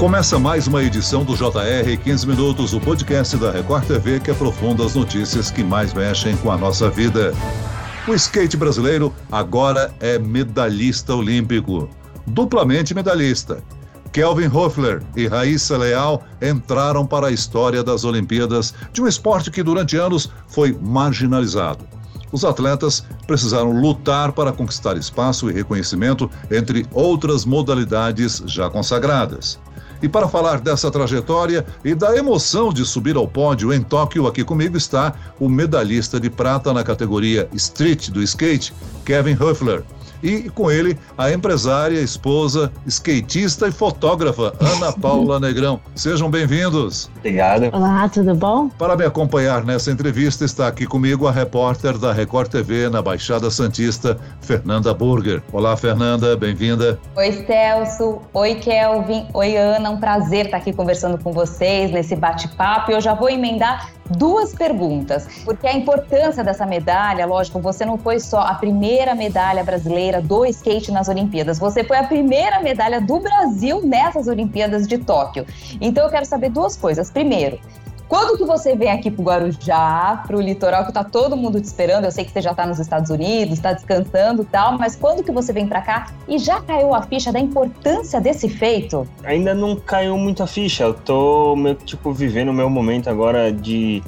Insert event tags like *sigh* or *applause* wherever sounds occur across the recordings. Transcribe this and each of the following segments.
Começa mais uma edição do JR 15 Minutos, o podcast da Record TV que aprofunda as notícias que mais mexem com a nossa vida. O skate brasileiro agora é medalhista olímpico, duplamente medalhista. Kelvin Hoffler e Raíssa Leal entraram para a história das Olimpíadas de um esporte que durante anos foi marginalizado. Os atletas precisaram lutar para conquistar espaço e reconhecimento entre outras modalidades já consagradas. E para falar dessa trajetória e da emoção de subir ao pódio em Tóquio, aqui comigo está o medalhista de prata na categoria Street do skate, Kevin Huffler e com ele a empresária, esposa, skatista e fotógrafa Ana *laughs* Paula Negrão. Sejam bem-vindos. Obrigado. Olá, tudo bom? Para me acompanhar nessa entrevista está aqui comigo a repórter da Record TV na Baixada Santista, Fernanda Burger. Olá, Fernanda, bem-vinda. Oi, Celso. Oi, Kelvin. Oi, Ana. Um prazer estar aqui conversando com vocês nesse bate-papo. Eu já vou emendar duas perguntas, porque a importância dessa medalha, lógico, você não foi só a primeira medalha brasileira do skate nas Olimpíadas, você foi a primeira medalha do Brasil nessas Olimpíadas de Tóquio. Então eu quero saber duas coisas. Primeiro, quando que você vem aqui para o Guarujá, para o litoral que está todo mundo te esperando? Eu sei que você já está nos Estados Unidos, está descansando e tal, mas quando que você vem para cá e já caiu a ficha da importância desse feito? Ainda não caiu muito a ficha. Eu tô meio tipo vivendo o meu momento agora de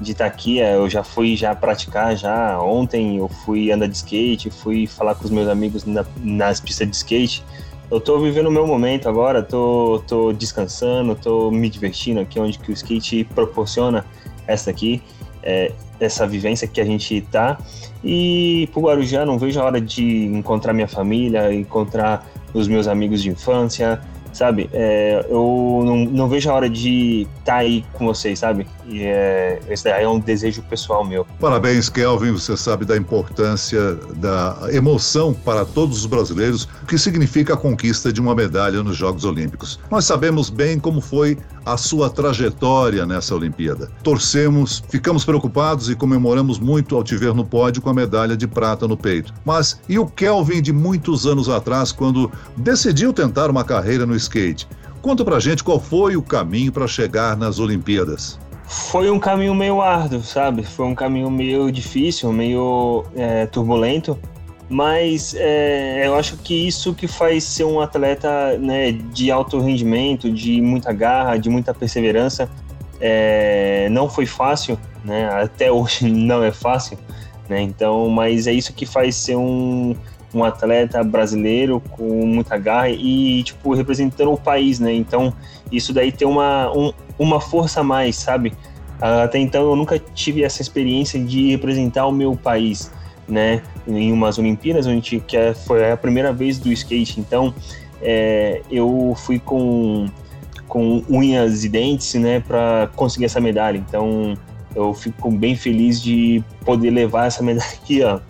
de estar tá aqui. É, eu já fui já praticar já ontem. Eu fui andar de skate, fui falar com os meus amigos na, nas pistas de skate eu tô vivendo o meu momento agora, tô, tô descansando, tô me divertindo aqui, onde que o skate proporciona essa aqui, é, essa vivência que a gente tá. E pro Guarujá não vejo a hora de encontrar minha família, encontrar os meus amigos de infância, sabe? É, eu não, não, vejo a hora de estar tá aí com vocês, sabe? E é, esse daí é um desejo pessoal meu. Parabéns, Kelvin. Você sabe da importância da emoção para todos os brasileiros, o que significa a conquista de uma medalha nos Jogos Olímpicos. Nós sabemos bem como foi a sua trajetória nessa Olimpíada. Torcemos, ficamos preocupados e comemoramos muito ao te ver no pódio com a medalha de prata no peito. Mas e o Kelvin de muitos anos atrás, quando decidiu tentar uma carreira no skate? Conta pra gente qual foi o caminho para chegar nas Olimpíadas. Foi um caminho meio árduo, sabe? Foi um caminho meio difícil, meio é, turbulento, mas é, eu acho que isso que faz ser um atleta né, de alto rendimento, de muita garra, de muita perseverança. É, não foi fácil, né? Até hoje *laughs* não é fácil, né? Então, mas é isso que faz ser um, um atleta brasileiro com muita garra e tipo representando o país, né? Então, isso daí tem uma um, uma força a mais, sabe? Até então eu nunca tive essa experiência de representar o meu país né, em umas Olimpíadas, onde que é, foi a primeira vez do skate. Então, é, eu fui com, com unhas e dentes, né, para conseguir essa medalha. Então, eu fico bem feliz de poder levar essa medalha aqui, ó,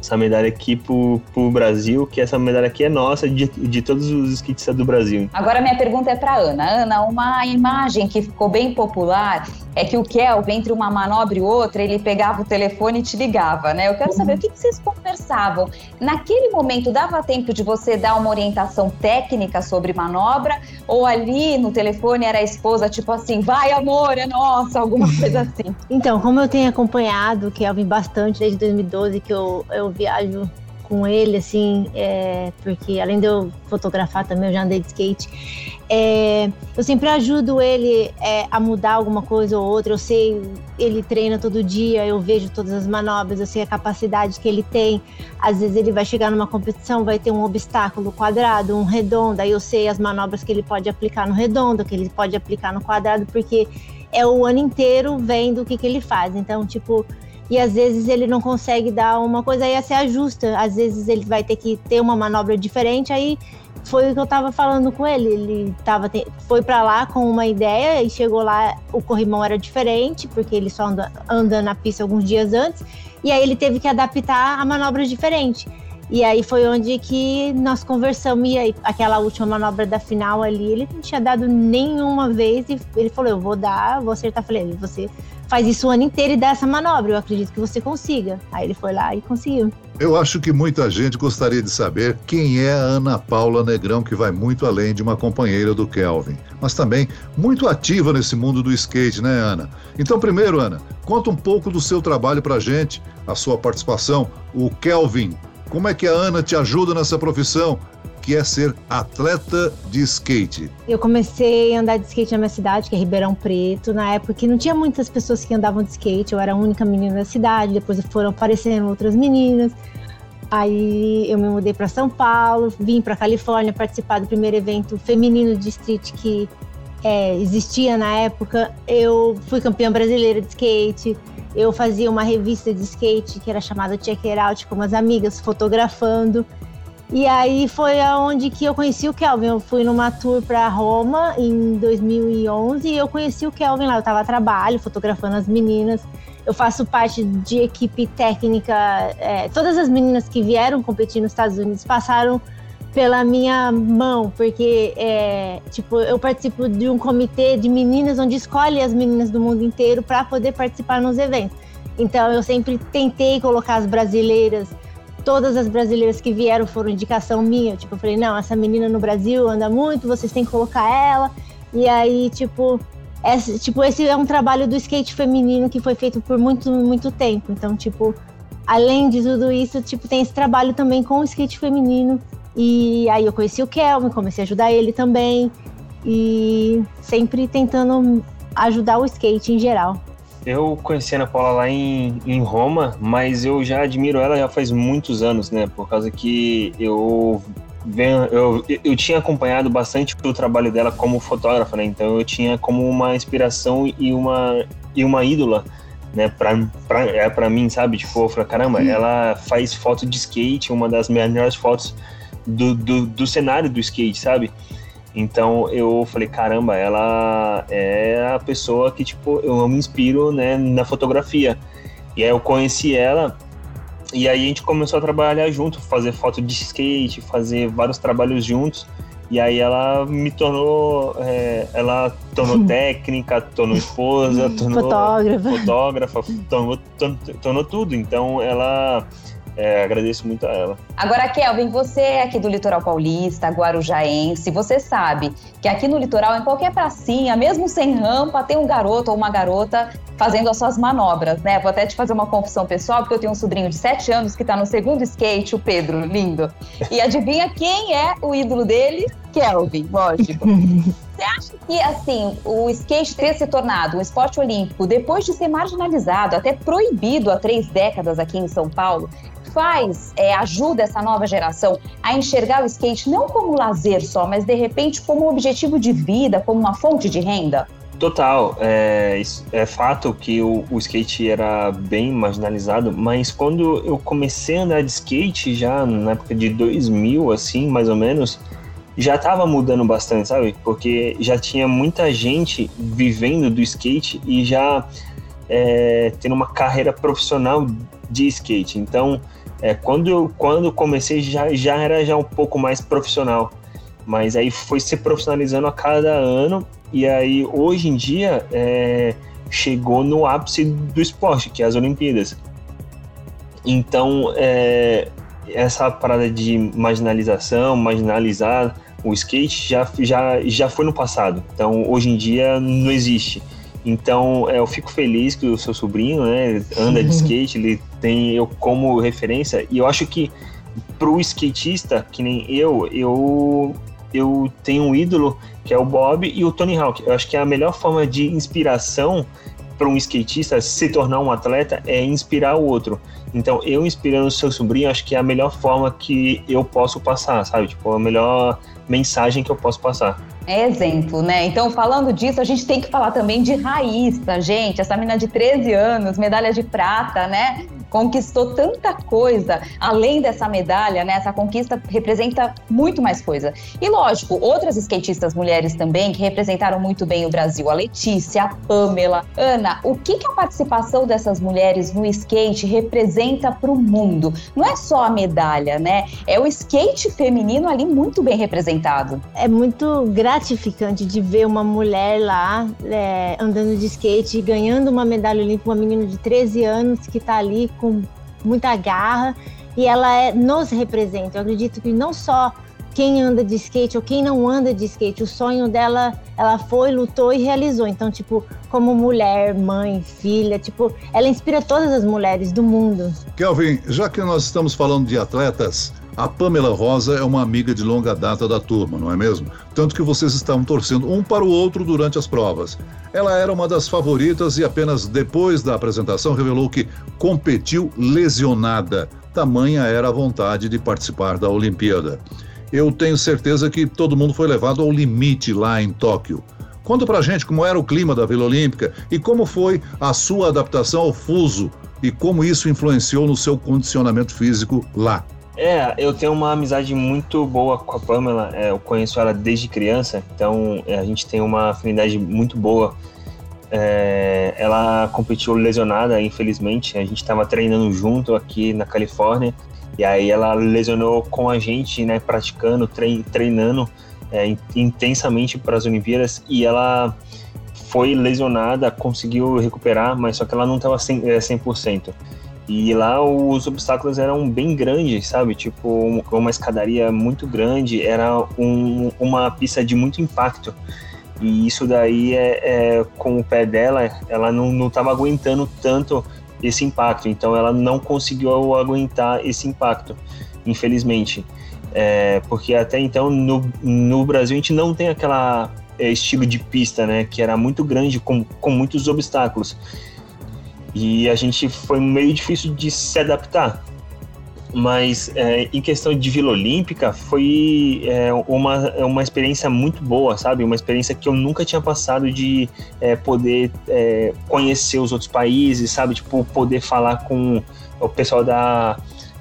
essa medalha aqui pro, pro Brasil, que essa medalha aqui é nossa, de, de todos os skatistas do Brasil. Agora minha pergunta é para Ana. Ana, uma imagem que ficou bem popular é que o Kelvin, entre uma manobra e outra, ele pegava o telefone e te ligava, né? Eu quero saber o que, que vocês conversavam. Naquele momento, dava tempo de você dar uma orientação técnica sobre manobra? Ou ali no telefone era a esposa, tipo assim, vai amor, é nossa, alguma *laughs* coisa assim? Então, como eu tenho acompanhado o Kelvin bastante desde 2012, que eu, eu viajo com ele, assim, é, porque além de eu fotografar também, eu já andei de skate. É, eu sempre ajudo ele é, a mudar alguma coisa ou outra. Eu sei, ele treina todo dia, eu vejo todas as manobras, eu sei a capacidade que ele tem. Às vezes ele vai chegar numa competição, vai ter um obstáculo quadrado, um redondo, aí eu sei as manobras que ele pode aplicar no redondo, que ele pode aplicar no quadrado, porque é o ano inteiro vendo o que, que ele faz. Então, tipo, e às vezes ele não consegue dar uma coisa, aí se ajusta. Às vezes ele vai ter que ter uma manobra diferente, aí foi o que eu tava falando com ele. Ele tava, foi para lá com uma ideia e chegou lá, o corrimão era diferente, porque ele só anda, anda na pista alguns dias antes, e aí ele teve que adaptar a manobra diferente. E aí foi onde que nós conversamos, e aí aquela última manobra da final ali, ele não tinha dado nenhuma vez, e ele falou, eu vou dar, vou acertar. Falei, você faz isso o ano inteiro e dá essa manobra. Eu acredito que você consiga. Aí ele foi lá e conseguiu. Eu acho que muita gente gostaria de saber quem é a Ana Paula Negrão, que vai muito além de uma companheira do Kelvin, mas também muito ativa nesse mundo do skate, né, Ana? Então, primeiro, Ana, conta um pouco do seu trabalho pra gente, a sua participação, o Kelvin. Como é que a Ana te ajuda nessa profissão? Que é ser atleta de skate? Eu comecei a andar de skate na minha cidade, que é Ribeirão Preto, na época que não tinha muitas pessoas que andavam de skate, eu era a única menina da cidade, depois foram aparecendo outras meninas. Aí eu me mudei para São Paulo, vim para Califórnia participar do primeiro evento feminino de street que é, existia na época. Eu fui campeã brasileira de skate. Eu fazia uma revista de skate que era chamada Check It Out com umas amigas fotografando. E aí foi aonde que eu conheci o Kelvin. Eu fui numa tour para Roma em 2011 e eu conheci o Kelvin lá. Eu estava a trabalho, fotografando as meninas eu faço parte de equipe técnica. É, todas as meninas que vieram competir nos Estados Unidos passaram pela minha mão, porque é, tipo eu participo de um comitê de meninas onde escolhe as meninas do mundo inteiro para poder participar nos eventos. Então eu sempre tentei colocar as brasileiras, todas as brasileiras que vieram foram indicação minha. Tipo, eu falei, não, essa menina no Brasil anda muito, vocês têm que colocar ela. E aí, tipo, esse, tipo, esse é um trabalho do skate feminino que foi feito por muito, muito tempo. Então, tipo, além de tudo isso, tipo, tem esse trabalho também com o skate feminino. E aí eu conheci o Kelvin, comecei a ajudar ele também. E sempre tentando ajudar o skate em geral. Eu conheci a Ana Paula lá em, em Roma, mas eu já admiro ela já faz muitos anos, né? Por causa que eu eu, eu tinha acompanhado bastante o trabalho dela como fotógrafa, né? Então eu tinha como uma inspiração e uma, e uma ídola, né? Pra, pra, é pra mim, sabe? Tipo, eu falei, caramba, ela faz foto de skate, uma das melhores fotos do, do, do cenário do skate, sabe? Então eu falei, caramba, ela é a pessoa que, tipo, eu me inspiro, né, na fotografia. E aí eu conheci ela e aí a gente começou a trabalhar junto, fazer foto de skate, fazer vários trabalhos juntos. E aí ela me tornou, é, ela tornou *laughs* técnica, tornou esposa, tornou fotógrafa, fotógrafa tornou, tornou, tornou tudo. Então ela é, agradeço muito a ela. Agora, Kelvin, você é aqui do litoral paulista, guarujaense, você sabe que aqui no litoral, em qualquer pracinha, mesmo sem rampa, tem um garoto ou uma garota fazendo as suas manobras, né? Vou até te fazer uma confissão pessoal, porque eu tenho um sobrinho de 7 anos que está no segundo skate, o Pedro, lindo. E adivinha quem é o ídolo dele? Kelvin, lógico. *laughs* Você acha que, assim, o skate ter se tornado um esporte olímpico, depois de ser marginalizado, até proibido há três décadas aqui em São Paulo, faz, é, ajuda essa nova geração a enxergar o skate não como lazer só, mas de repente como objetivo de vida, como uma fonte de renda? Total, é, é fato que o, o, skate era bem marginalizado, mas quando eu comecei a andar de skate já na época de 2000, assim, mais ou menos, já estava mudando bastante, sabe? Porque já tinha muita gente vivendo do skate e já é, tendo uma carreira profissional de skate. Então, é, quando, quando comecei já, já era já um pouco mais profissional, mas aí foi se profissionalizando a cada ano e aí hoje em dia é, chegou no ápice do esporte, que é as Olimpíadas. Então é, essa parada de marginalização, marginalizar o skate já, já, já foi no passado. Então hoje em dia não existe. Então, é, eu fico feliz que o seu sobrinho, né, anda de *laughs* skate, ele tem eu como referência, e eu acho que pro skatista, que nem eu, eu eu tenho um ídolo que é o Bob e o Tony Hawk. Eu acho que a melhor forma de inspiração para um skatista se tornar um atleta é inspirar o outro. Então, eu inspirando o seu sobrinho, acho que é a melhor forma que eu posso passar, sabe? Tipo, a melhor mensagem que eu posso passar. É exemplo, né? Então, falando disso, a gente tem que falar também de Raíssa, gente. Essa menina de 13 anos, medalha de prata, né? Conquistou tanta coisa além dessa medalha, né? Essa conquista representa muito mais coisa. E lógico, outras skatistas mulheres também que representaram muito bem o Brasil, a Letícia, a Pamela, Ana, o que, que a participação dessas mulheres no skate representa para o mundo? Não é só a medalha, né? É o skate feminino ali muito bem representado. É muito gratificante de ver uma mulher lá é, andando de skate ganhando uma medalha olímpica, uma menina de 13 anos que está ali com muita garra e ela é, nos representa. Eu acredito que não só quem anda de skate ou quem não anda de skate, o sonho dela, ela foi, lutou e realizou. Então, tipo, como mulher, mãe, filha, tipo, ela inspira todas as mulheres do mundo. Kelvin, já que nós estamos falando de atletas, a Pamela Rosa é uma amiga de longa data da turma, não é mesmo? Tanto que vocês estavam torcendo um para o outro durante as provas. Ela era uma das favoritas e apenas depois da apresentação revelou que competiu lesionada. Tamanha era a vontade de participar da Olimpíada. Eu tenho certeza que todo mundo foi levado ao limite lá em Tóquio. Conta pra gente como era o clima da Vila Olímpica e como foi a sua adaptação ao fuso e como isso influenciou no seu condicionamento físico lá. É, eu tenho uma amizade muito boa com a Pamela. É, eu conheço ela desde criança, então é, a gente tem uma afinidade muito boa. É, ela competiu lesionada, infelizmente. A gente estava treinando junto aqui na Califórnia e aí ela lesionou com a gente, né, praticando, treinando é, intensamente para as Olimpíadas e ela foi lesionada, conseguiu recuperar, mas só que ela não estava 100%. 100%. E lá os obstáculos eram bem grandes, sabe? Tipo, uma escadaria muito grande, era um, uma pista de muito impacto. E isso daí, é, é com o pé dela, ela não estava aguentando tanto esse impacto. Então, ela não conseguiu aguentar esse impacto, infelizmente. É, porque até então, no, no Brasil, a gente não tem aquela é, estilo de pista, né? Que era muito grande, com, com muitos obstáculos. E a gente foi meio difícil de se adaptar. Mas é, em questão de Vila Olímpica, foi é, uma, uma experiência muito boa, sabe? Uma experiência que eu nunca tinha passado de é, poder é, conhecer os outros países, sabe? Tipo, poder falar com o pessoal da,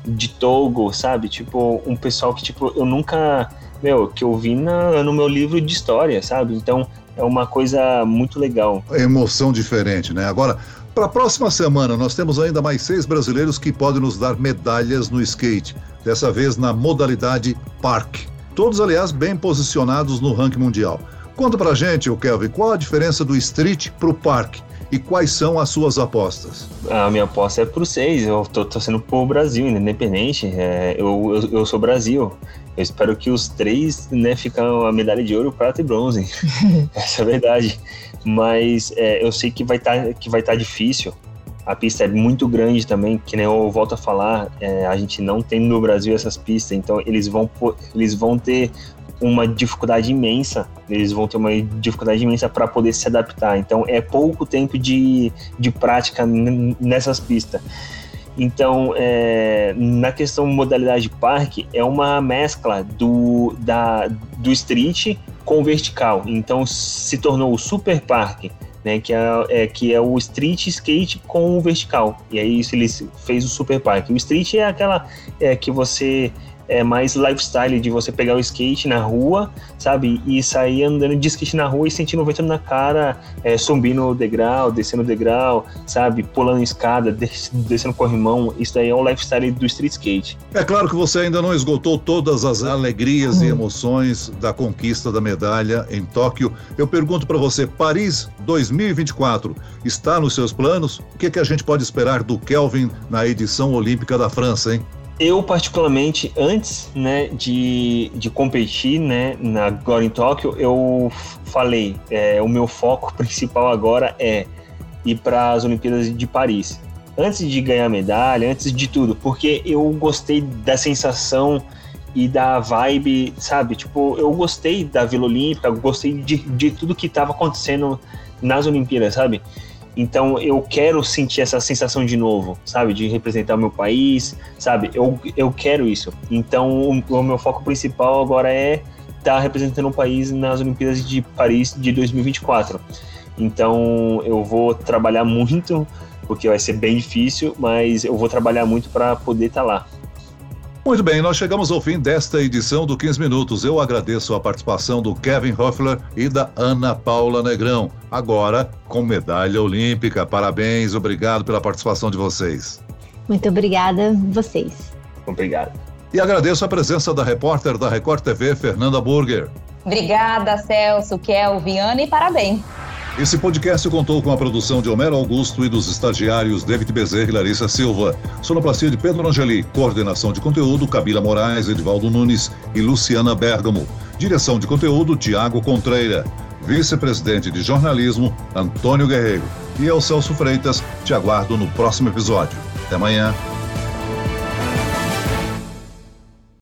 de Togo, sabe? Tipo, um pessoal que tipo, eu nunca. Meu, que eu vi na, no meu livro de história, sabe? Então é uma coisa muito legal. Emoção diferente, né? Agora, para a próxima semana, nós temos ainda mais seis brasileiros que podem nos dar medalhas no skate, dessa vez na modalidade Park. Todos, aliás, bem posicionados no ranking mundial. Conta pra gente, o Kelvin, qual a diferença do street pro park e quais são as suas apostas? A minha aposta é pro seis, eu tô torcendo pro Brasil, independente. É, eu, eu, eu, sou Brasil. Eu espero que os três né, ficam a medalha de ouro, prata e bronze. *laughs* Essa é a verdade mas é, eu sei que vai estar tá, que vai estar tá difícil. A pista é muito grande também, que nem eu volto a falar, é, a gente não tem no Brasil essas pistas, então eles vão eles vão ter uma dificuldade imensa, eles vão ter uma dificuldade imensa para poder se adaptar. Então é pouco tempo de, de prática nessas pistas. Então, é, na questão modalidade parque, é uma mescla do, da, do street com vertical. Então, se tornou o super parque, né, que, é, é, que é o street skate com o vertical. E aí, isso ele fez o super parque. O street é aquela é, que você é mais lifestyle de você pegar o skate na rua, sabe? E sair andando de skate na rua e sentindo o vento na cara, é, subindo o degrau, descendo o degrau, sabe? Pulando escada, descendo corrimão. Isso daí é o lifestyle do street skate. É claro que você ainda não esgotou todas as alegrias e emoções da conquista da medalha em Tóquio. Eu pergunto para você, Paris 2024 está nos seus planos? O que, é que a gente pode esperar do Kelvin na edição olímpica da França, hein? Eu, particularmente, antes né, de, de competir né, na, agora em Tóquio, eu falei, é, o meu foco *laughs* principal agora é ir para as Olimpíadas de Paris. Antes de ganhar medalha, antes de tudo, porque eu gostei da sensação e da vibe, sabe? Tipo, eu gostei da Vila Olímpica, gostei de, de tudo que estava acontecendo nas Olimpíadas, sabe? Então eu quero sentir essa sensação de novo, sabe? De representar o meu país, sabe? Eu, eu quero isso. Então o, o meu foco principal agora é estar tá representando o país nas Olimpíadas de Paris de 2024. Então eu vou trabalhar muito porque vai ser bem difícil, mas eu vou trabalhar muito para poder estar tá lá. Muito bem, nós chegamos ao fim desta edição do 15 Minutos. Eu agradeço a participação do Kevin Hoffler e da Ana Paula Negrão, agora com medalha olímpica. Parabéns, obrigado pela participação de vocês. Muito obrigada, vocês. Obrigado. E agradeço a presença da repórter da Record TV, Fernanda Burger. Obrigada, Celso, Kelvin, Ana e parabéns. Esse podcast contou com a produção de Homero Augusto e dos estagiários David Bezerra e Larissa Silva. Sonoplastia de Pedro Angeli. Coordenação de conteúdo Camila Moraes, Edivaldo Nunes e Luciana Bergamo. Direção de conteúdo Tiago Contreira. Vice-presidente de jornalismo Antônio Guerreiro. E eu, Celso Freitas, te aguardo no próximo episódio. Até amanhã.